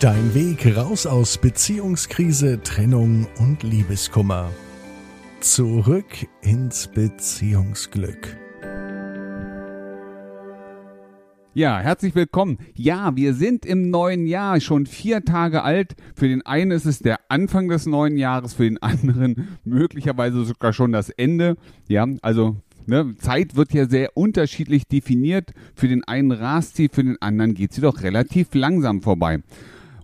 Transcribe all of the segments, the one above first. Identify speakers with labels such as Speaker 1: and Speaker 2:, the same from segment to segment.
Speaker 1: Dein Weg raus aus Beziehungskrise, Trennung und Liebeskummer. Zurück ins Beziehungsglück.
Speaker 2: Ja, herzlich willkommen. Ja, wir sind im neuen Jahr, schon vier Tage alt. Für den einen ist es der Anfang des neuen Jahres, für den anderen möglicherweise sogar schon das Ende. Ja, also Ne, Zeit wird ja sehr unterschiedlich definiert. Für den einen rast sie, für den anderen geht sie doch relativ langsam vorbei.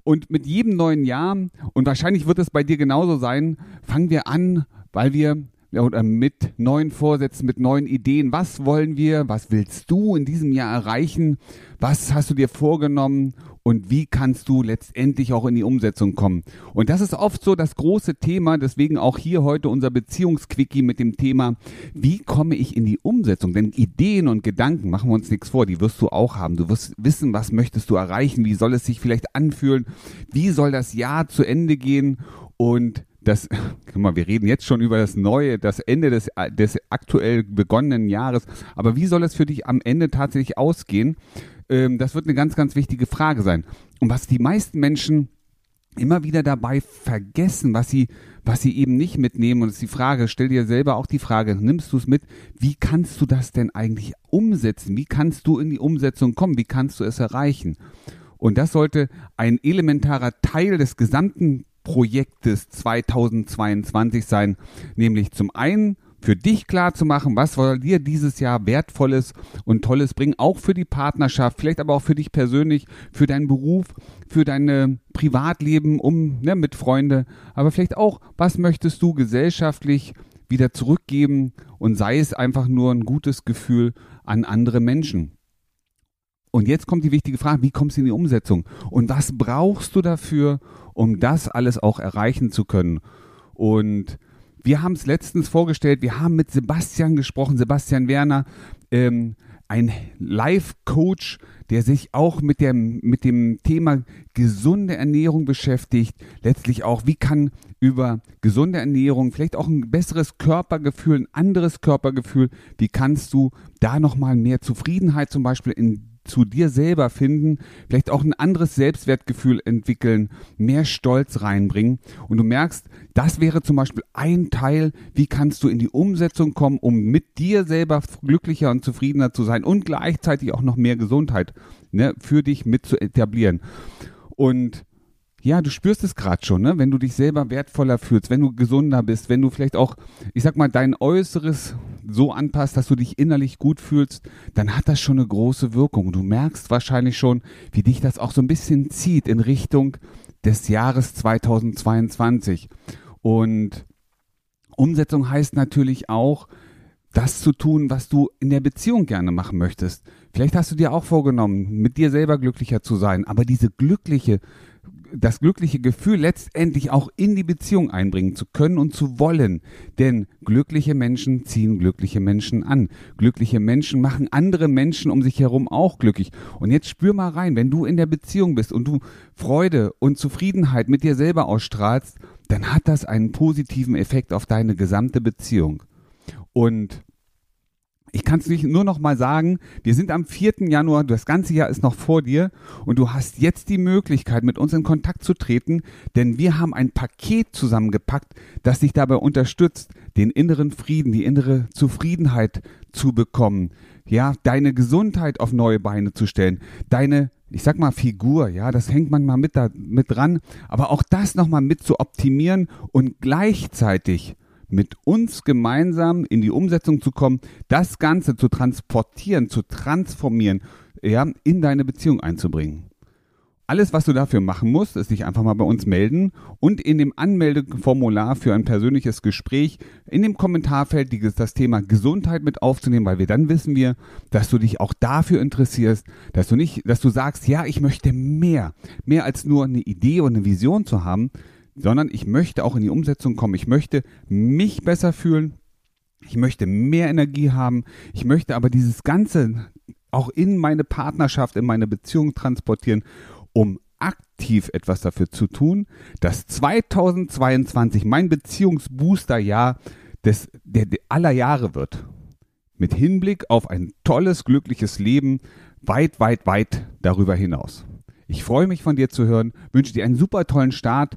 Speaker 2: Und mit jedem neuen Jahr, und wahrscheinlich wird es bei dir genauso sein, fangen wir an, weil wir oder mit neuen Vorsätzen, mit neuen Ideen. Was wollen wir? Was willst du in diesem Jahr erreichen? Was hast du dir vorgenommen? Und wie kannst du letztendlich auch in die Umsetzung kommen? Und das ist oft so das große Thema, deswegen auch hier heute unser Beziehungsquickie mit dem Thema, wie komme ich in die Umsetzung? Denn Ideen und Gedanken, machen wir uns nichts vor, die wirst du auch haben. Du wirst wissen, was möchtest du erreichen? Wie soll es sich vielleicht anfühlen? Wie soll das Jahr zu Ende gehen? Und das, guck mal, wir reden jetzt schon über das neue, das Ende des, des aktuell begonnenen Jahres. Aber wie soll es für dich am Ende tatsächlich ausgehen? Ähm, das wird eine ganz, ganz wichtige Frage sein. Und was die meisten Menschen immer wieder dabei vergessen, was sie, was sie eben nicht mitnehmen. Und es ist die Frage, stell dir selber auch die Frage, nimmst du es mit? Wie kannst du das denn eigentlich umsetzen? Wie kannst du in die Umsetzung kommen? Wie kannst du es erreichen? Und das sollte ein elementarer Teil des gesamten Projektes 2022 sein, nämlich zum einen für dich klar zu machen, was soll dir dieses Jahr wertvolles und tolles bringen, auch für die Partnerschaft, vielleicht aber auch für dich persönlich, für deinen Beruf, für dein Privatleben, um ne, mit Freunde, aber vielleicht auch, was möchtest du gesellschaftlich wieder zurückgeben und sei es einfach nur ein gutes Gefühl an andere Menschen. Und jetzt kommt die wichtige Frage, wie kommst du in die Umsetzung? Und was brauchst du dafür, um das alles auch erreichen zu können. Und wir haben es letztens vorgestellt, wir haben mit Sebastian gesprochen, Sebastian Werner, ähm, ein Life-Coach, der sich auch mit dem, mit dem Thema gesunde Ernährung beschäftigt. Letztlich auch, wie kann über gesunde Ernährung, vielleicht auch ein besseres Körpergefühl, ein anderes Körpergefühl, wie kannst du da nochmal mehr Zufriedenheit zum Beispiel in zu dir selber finden, vielleicht auch ein anderes Selbstwertgefühl entwickeln, mehr Stolz reinbringen. Und du merkst, das wäre zum Beispiel ein Teil, wie kannst du in die Umsetzung kommen, um mit dir selber glücklicher und zufriedener zu sein und gleichzeitig auch noch mehr Gesundheit ne, für dich mit zu etablieren. Und ja, du spürst es gerade schon, ne? wenn du dich selber wertvoller fühlst, wenn du gesunder bist, wenn du vielleicht auch, ich sag mal, dein Äußeres so anpasst, dass du dich innerlich gut fühlst, dann hat das schon eine große Wirkung. Du merkst wahrscheinlich schon, wie dich das auch so ein bisschen zieht in Richtung des Jahres 2022. Und Umsetzung heißt natürlich auch, das zu tun, was du in der Beziehung gerne machen möchtest. Vielleicht hast du dir auch vorgenommen, mit dir selber glücklicher zu sein, aber diese glückliche, das glückliche Gefühl letztendlich auch in die Beziehung einbringen zu können und zu wollen. Denn glückliche Menschen ziehen glückliche Menschen an. Glückliche Menschen machen andere Menschen um sich herum auch glücklich. Und jetzt spür mal rein, wenn du in der Beziehung bist und du Freude und Zufriedenheit mit dir selber ausstrahlst, dann hat das einen positiven Effekt auf deine gesamte Beziehung. Und ich kann es nicht nur noch mal sagen, wir sind am 4. Januar, das ganze Jahr ist noch vor dir. Und du hast jetzt die Möglichkeit, mit uns in Kontakt zu treten, denn wir haben ein Paket zusammengepackt, das dich dabei unterstützt, den inneren Frieden, die innere Zufriedenheit zu bekommen, ja, deine Gesundheit auf neue Beine zu stellen, deine ich sag mal Figur, ja, das hängt man mal mit da mit dran, aber auch das nochmal mit zu optimieren und gleichzeitig mit uns gemeinsam in die Umsetzung zu kommen, das Ganze zu transportieren, zu transformieren, ja, in deine Beziehung einzubringen. Alles, was du dafür machen musst, ist dich einfach mal bei uns melden und in dem Anmeldeformular für ein persönliches Gespräch in dem Kommentarfeld das Thema Gesundheit mit aufzunehmen, weil wir dann wissen wir, dass du dich auch dafür interessierst, dass du nicht, dass du sagst, ja, ich möchte mehr, mehr als nur eine Idee und eine Vision zu haben, sondern ich möchte auch in die Umsetzung kommen. Ich möchte mich besser fühlen. Ich möchte mehr Energie haben. Ich möchte aber dieses Ganze auch in meine Partnerschaft, in meine Beziehung transportieren, um aktiv etwas dafür zu tun, dass 2022 mein Beziehungsbooster-Jahr des, der, der aller Jahre wird. Mit Hinblick auf ein tolles, glückliches Leben weit, weit, weit darüber hinaus. Ich freue mich von dir zu hören, wünsche dir einen super tollen Start